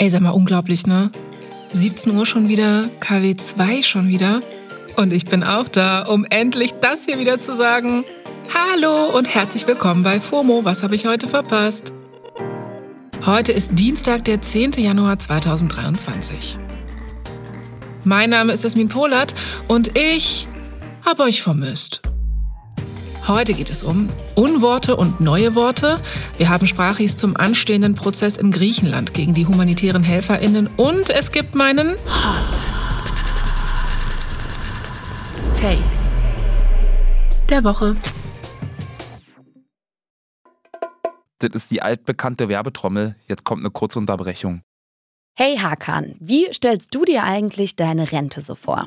Ey, sag mal, unglaublich, ne? 17 Uhr schon wieder, KW 2 schon wieder. Und ich bin auch da, um endlich das hier wieder zu sagen. Hallo und herzlich willkommen bei FOMO. Was habe ich heute verpasst? Heute ist Dienstag, der 10. Januar 2023. Mein Name ist Jasmin Polat und ich habe euch vermisst. Heute geht es um Unworte und neue Worte. Wir haben Sprachis zum anstehenden Prozess in Griechenland gegen die humanitären HelferInnen und es gibt meinen Hot Take der Woche. Das ist die altbekannte Werbetrommel. Jetzt kommt eine kurze Unterbrechung. Hey Hakan, wie stellst du dir eigentlich deine Rente so vor?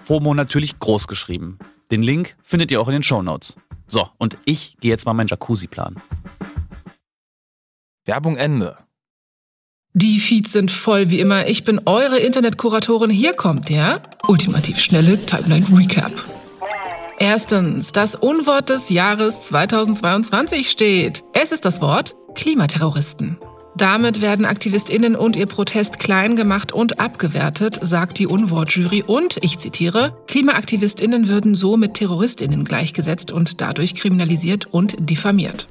FOMO natürlich groß geschrieben. Den Link findet ihr auch in den Shownotes. So, und ich gehe jetzt mal meinen Jacuzzi planen. Werbung Ende. Die Feeds sind voll wie immer. Ich bin eure Internetkuratorin. Hier kommt der ultimativ schnelle Timeline Recap. Erstens, das Unwort des Jahres 2022 steht. Es ist das Wort Klimaterroristen. Damit werden AktivistInnen und ihr Protest klein gemacht und abgewertet, sagt die Unwortjury. Und, ich zitiere, KlimaaktivistInnen würden so mit TerroristInnen gleichgesetzt und dadurch kriminalisiert und diffamiert.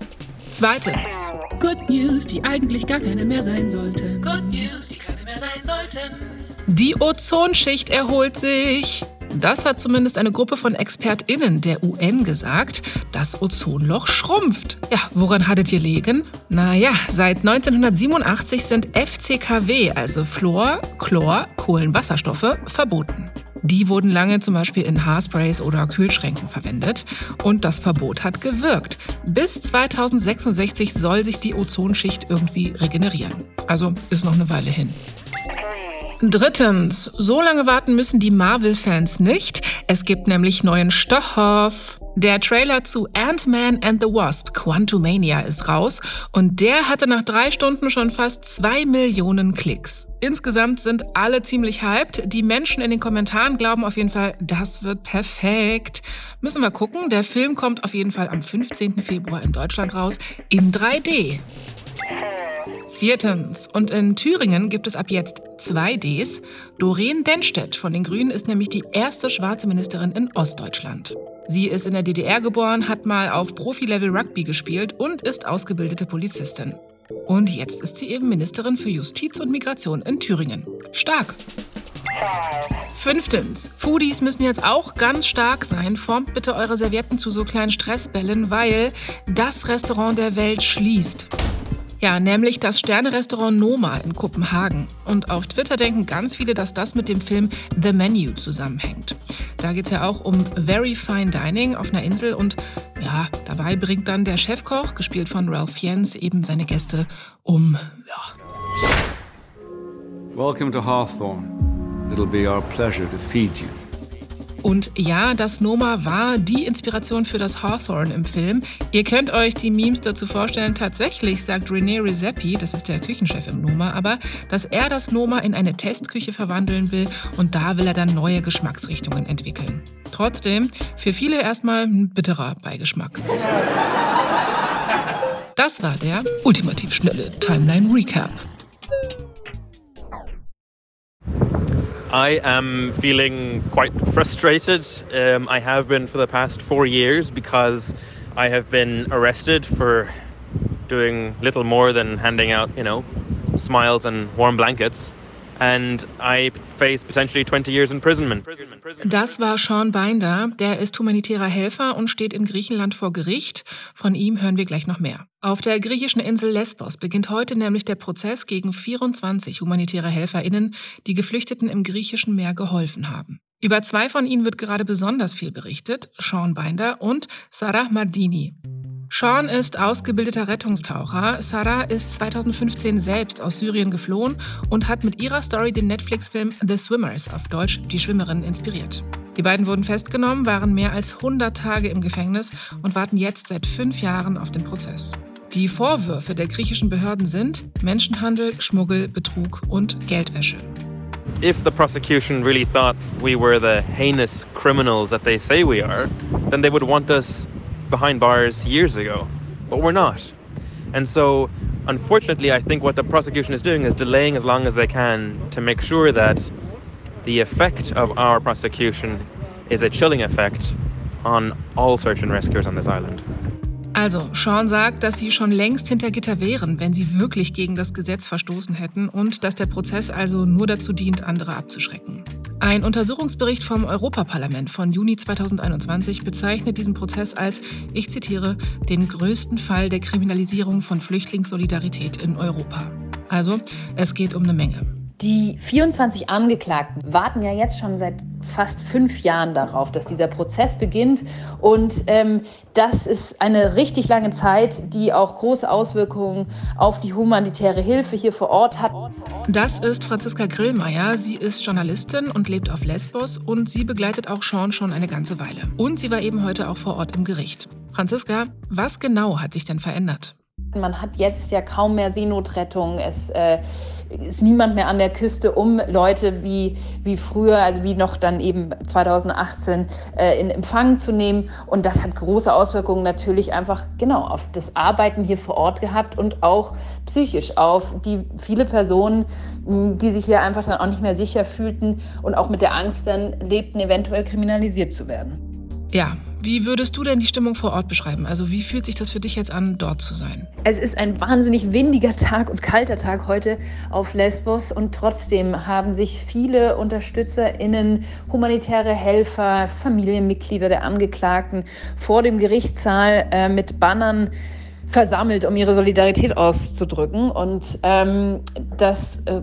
Zweitens. Good News, die eigentlich gar keine mehr sein sollten. Good News, die keine mehr sein sollten. Die Ozonschicht erholt sich. Das hat zumindest eine Gruppe von ExpertInnen der UN gesagt. Das Ozonloch schrumpft. Ja, woran hattet ihr legen? Naja, seit 1987 sind FCKW, also Fluor, Chlor, Kohlenwasserstoffe, verboten. Die wurden lange zum Beispiel in Haarsprays oder Kühlschränken verwendet und das Verbot hat gewirkt. Bis 2066 soll sich die Ozonschicht irgendwie regenerieren. Also ist noch eine Weile hin. Drittens, so lange warten müssen die Marvel-Fans nicht. Es gibt nämlich neuen Stoff. Der Trailer zu Ant-Man and the Wasp, Quantumania, ist raus und der hatte nach drei Stunden schon fast zwei Millionen Klicks. Insgesamt sind alle ziemlich hyped. Die Menschen in den Kommentaren glauben auf jeden Fall, das wird perfekt. Müssen wir gucken. Der Film kommt auf jeden Fall am 15. Februar in Deutschland raus in 3D. Viertens. Und in Thüringen gibt es ab jetzt zwei Ds. Doreen Denstedt von den Grünen ist nämlich die erste schwarze Ministerin in Ostdeutschland. Sie ist in der DDR geboren, hat mal auf Profilevel Rugby gespielt und ist ausgebildete Polizistin. Und jetzt ist sie eben Ministerin für Justiz und Migration in Thüringen. Stark. Fünftens. Foodies müssen jetzt auch ganz stark sein. Formt bitte eure Servietten zu so kleinen Stressbällen, weil das Restaurant der Welt schließt. Ja, nämlich das Sterne-Restaurant Noma in Kopenhagen. Und auf Twitter denken ganz viele, dass das mit dem Film The Menu zusammenhängt. Da geht es ja auch um Very Fine Dining auf einer Insel und ja, dabei bringt dann der Chefkoch, gespielt von Ralph Fiennes, eben seine Gäste um. Ja. Welcome to Hawthorne. It'll be our pleasure to feed you. Und ja, das Noma war die Inspiration für das Hawthorne im Film. Ihr könnt euch die Memes dazu vorstellen. Tatsächlich sagt René Rezepi, das ist der Küchenchef im Noma, aber, dass er das Noma in eine Testküche verwandeln will und da will er dann neue Geschmacksrichtungen entwickeln. Trotzdem, für viele erstmal ein bitterer Beigeschmack. Das war der ultimativ schnelle Timeline Recap. I am feeling quite frustrated. Um, I have been for the past four years because I have been arrested for doing little more than handing out, you know, smiles and warm blankets. And I face potentially 20 years imprisonment. Das war Sean Binder. Der ist humanitärer Helfer und steht in Griechenland vor Gericht. Von ihm hören wir gleich noch mehr. Auf der griechischen Insel Lesbos beginnt heute nämlich der Prozess gegen 24 humanitäre HelferInnen, die Geflüchteten im griechischen Meer geholfen haben. Über zwei von ihnen wird gerade besonders viel berichtet, Sean Binder und Sarah Mardini. Sean ist ausgebildeter Rettungstaucher. Sarah ist 2015 selbst aus Syrien geflohen und hat mit ihrer Story den Netflix-Film The Swimmers auf Deutsch Die Schwimmerinnen inspiriert. Die beiden wurden festgenommen, waren mehr als 100 Tage im Gefängnis und warten jetzt seit fünf Jahren auf den Prozess. Die Vorwürfe der griechischen Behörden sind Menschenhandel, Schmuggel, Betrug und Geldwäsche. If the prosecution really thought we were the heinous criminals that they say we are, then they would want us behind bars years ago, but we're not. And so, unfortunately, I think what the prosecution is doing is delaying as long as they can to make sure that the effect of our prosecution is a chilling effect on all search and rescuers on this island. Also, Sean sagt, dass sie schon längst hinter Gitter wären, wenn sie wirklich gegen das Gesetz verstoßen hätten und dass der Prozess also nur dazu dient, andere abzuschrecken. Ein Untersuchungsbericht vom Europaparlament von Juni 2021 bezeichnet diesen Prozess als, ich zitiere, den größten Fall der Kriminalisierung von Flüchtlingssolidarität in Europa. Also, es geht um eine Menge. Die 24 Angeklagten warten ja jetzt schon seit fast fünf Jahren darauf, dass dieser Prozess beginnt. Und ähm, das ist eine richtig lange Zeit, die auch große Auswirkungen auf die humanitäre Hilfe hier vor Ort hat. Das ist Franziska Grillmeier. Sie ist Journalistin und lebt auf Lesbos und sie begleitet auch Sean schon eine ganze Weile. Und sie war eben heute auch vor Ort im Gericht. Franziska, was genau hat sich denn verändert? Man hat jetzt ja kaum mehr Seenotrettung. Es äh, ist niemand mehr an der Küste, um Leute wie, wie früher, also wie noch dann eben 2018 äh, in Empfang zu nehmen. Und das hat große Auswirkungen natürlich einfach genau auf das Arbeiten hier vor Ort gehabt und auch psychisch auf die viele Personen, die sich hier einfach dann auch nicht mehr sicher fühlten und auch mit der Angst dann lebten, eventuell kriminalisiert zu werden. Ja, wie würdest du denn die Stimmung vor Ort beschreiben? Also wie fühlt sich das für dich jetzt an, dort zu sein? Es ist ein wahnsinnig windiger Tag und kalter Tag heute auf Lesbos und trotzdem haben sich viele UnterstützerInnen, humanitäre Helfer, Familienmitglieder der Angeklagten vor dem Gerichtssaal äh, mit Bannern versammelt, um ihre Solidarität auszudrücken. Und ähm, das, äh,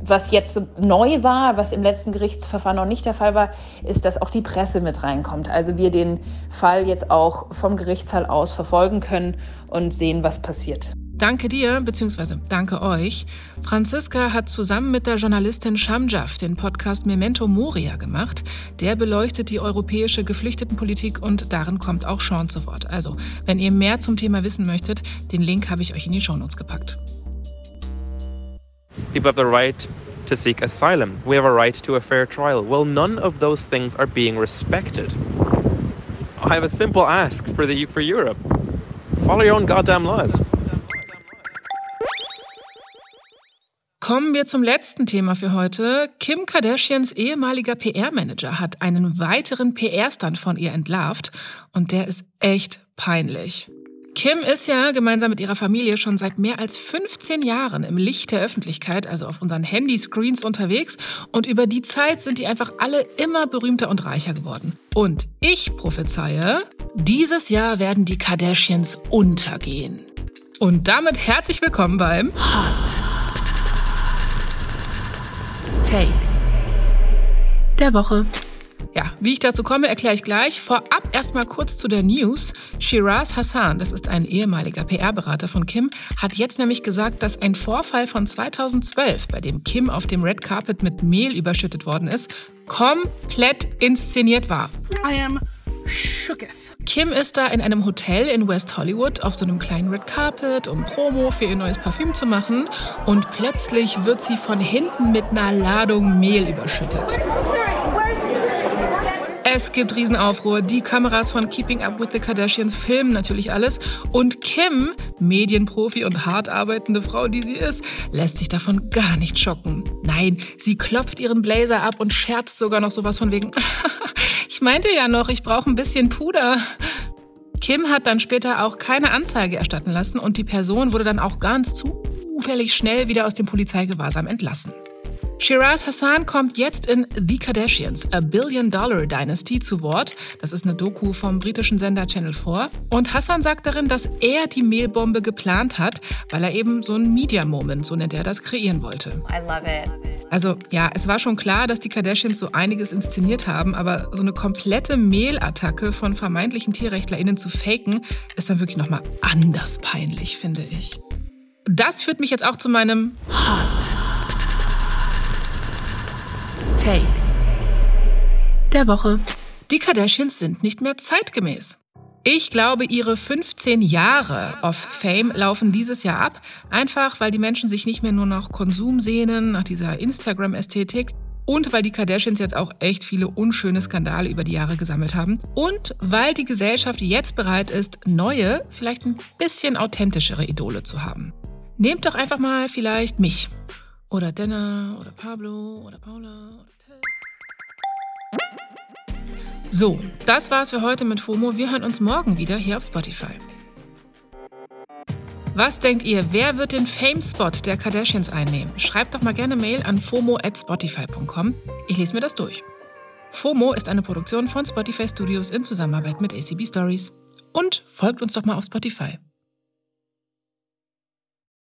was jetzt neu war, was im letzten Gerichtsverfahren noch nicht der Fall war, ist, dass auch die Presse mit reinkommt. Also wir den Fall jetzt auch vom Gerichtssaal aus verfolgen können und sehen, was passiert. Danke dir, beziehungsweise danke euch. Franziska hat zusammen mit der Journalistin Shamjaf den Podcast Memento Moria gemacht. Der beleuchtet die europäische Geflüchtetenpolitik und darin kommt auch Sean zu Wort. Also, wenn ihr mehr zum Thema wissen möchtet, den Link habe ich euch in die Shownotes gepackt. People have the right to seek asylum. We have a right to a fair trial. Well, none of those things are being respected. I have a simple ask for, the, for Europe. Follow your own goddamn laws. Kommen wir zum letzten Thema für heute. Kim Kardashians ehemaliger PR-Manager hat einen weiteren PR-Stand von ihr entlarvt und der ist echt peinlich. Kim ist ja gemeinsam mit ihrer Familie schon seit mehr als 15 Jahren im Licht der Öffentlichkeit, also auf unseren Handyscreens unterwegs und über die Zeit sind die einfach alle immer berühmter und reicher geworden. Und ich prophezeie, dieses Jahr werden die Kardashians untergehen. Und damit herzlich willkommen beim Hot Take der Woche. Ja, wie ich dazu komme, erkläre ich gleich. Vorab erstmal kurz zu der News. Shiraz Hassan, das ist ein ehemaliger PR-Berater von Kim, hat jetzt nämlich gesagt, dass ein Vorfall von 2012, bei dem Kim auf dem Red Carpet mit Mehl überschüttet worden ist, komplett inszeniert war. I am shooketh. Kim ist da in einem Hotel in West Hollywood auf so einem kleinen Red Carpet, um Promo für ihr neues Parfüm zu machen. Und plötzlich wird sie von hinten mit einer Ladung Mehl überschüttet. Es gibt Riesenaufruhr. Die Kameras von Keeping Up with the Kardashians filmen natürlich alles. Und Kim, Medienprofi und hart arbeitende Frau, die sie ist, lässt sich davon gar nicht schocken. Nein, sie klopft ihren Blazer ab und scherzt sogar noch sowas von wegen. ich meinte ja noch, ich brauche ein bisschen Puder. Kim hat dann später auch keine Anzeige erstatten lassen und die Person wurde dann auch ganz zufällig schnell wieder aus dem Polizeigewahrsam entlassen. Shiraz Hassan kommt jetzt in The Kardashians, A Billion Dollar Dynasty zu Wort. Das ist eine Doku vom britischen Sender Channel 4. Und Hassan sagt darin, dass er die Mehlbombe geplant hat, weil er eben so einen Media Moment, so nennt er das, kreieren wollte. I love it. Also ja, es war schon klar, dass die Kardashians so einiges inszeniert haben, aber so eine komplette Mehlattacke von vermeintlichen TierrechtlerInnen zu faken, ist dann wirklich nochmal anders peinlich, finde ich. Das führt mich jetzt auch zu meinem Hot Take der Woche. Die Kardashians sind nicht mehr zeitgemäß. Ich glaube, ihre 15 Jahre of Fame laufen dieses Jahr ab, einfach weil die Menschen sich nicht mehr nur nach Konsum sehnen, nach dieser Instagram-Ästhetik und weil die Kardashians jetzt auch echt viele unschöne Skandale über die Jahre gesammelt haben und weil die Gesellschaft jetzt bereit ist, neue, vielleicht ein bisschen authentischere Idole zu haben. Nehmt doch einfach mal vielleicht mich oder Denner oder Pablo oder Paula oder Ted. So, das war's für heute mit FOMO. Wir hören uns morgen wieder hier auf Spotify. Was denkt ihr, wer wird den Fame-Spot der Kardashians einnehmen? Schreibt doch mal gerne Mail an fomo.spotify.com. Ich lese mir das durch. FOMO ist eine Produktion von Spotify Studios in Zusammenarbeit mit ACB Stories. Und folgt uns doch mal auf Spotify.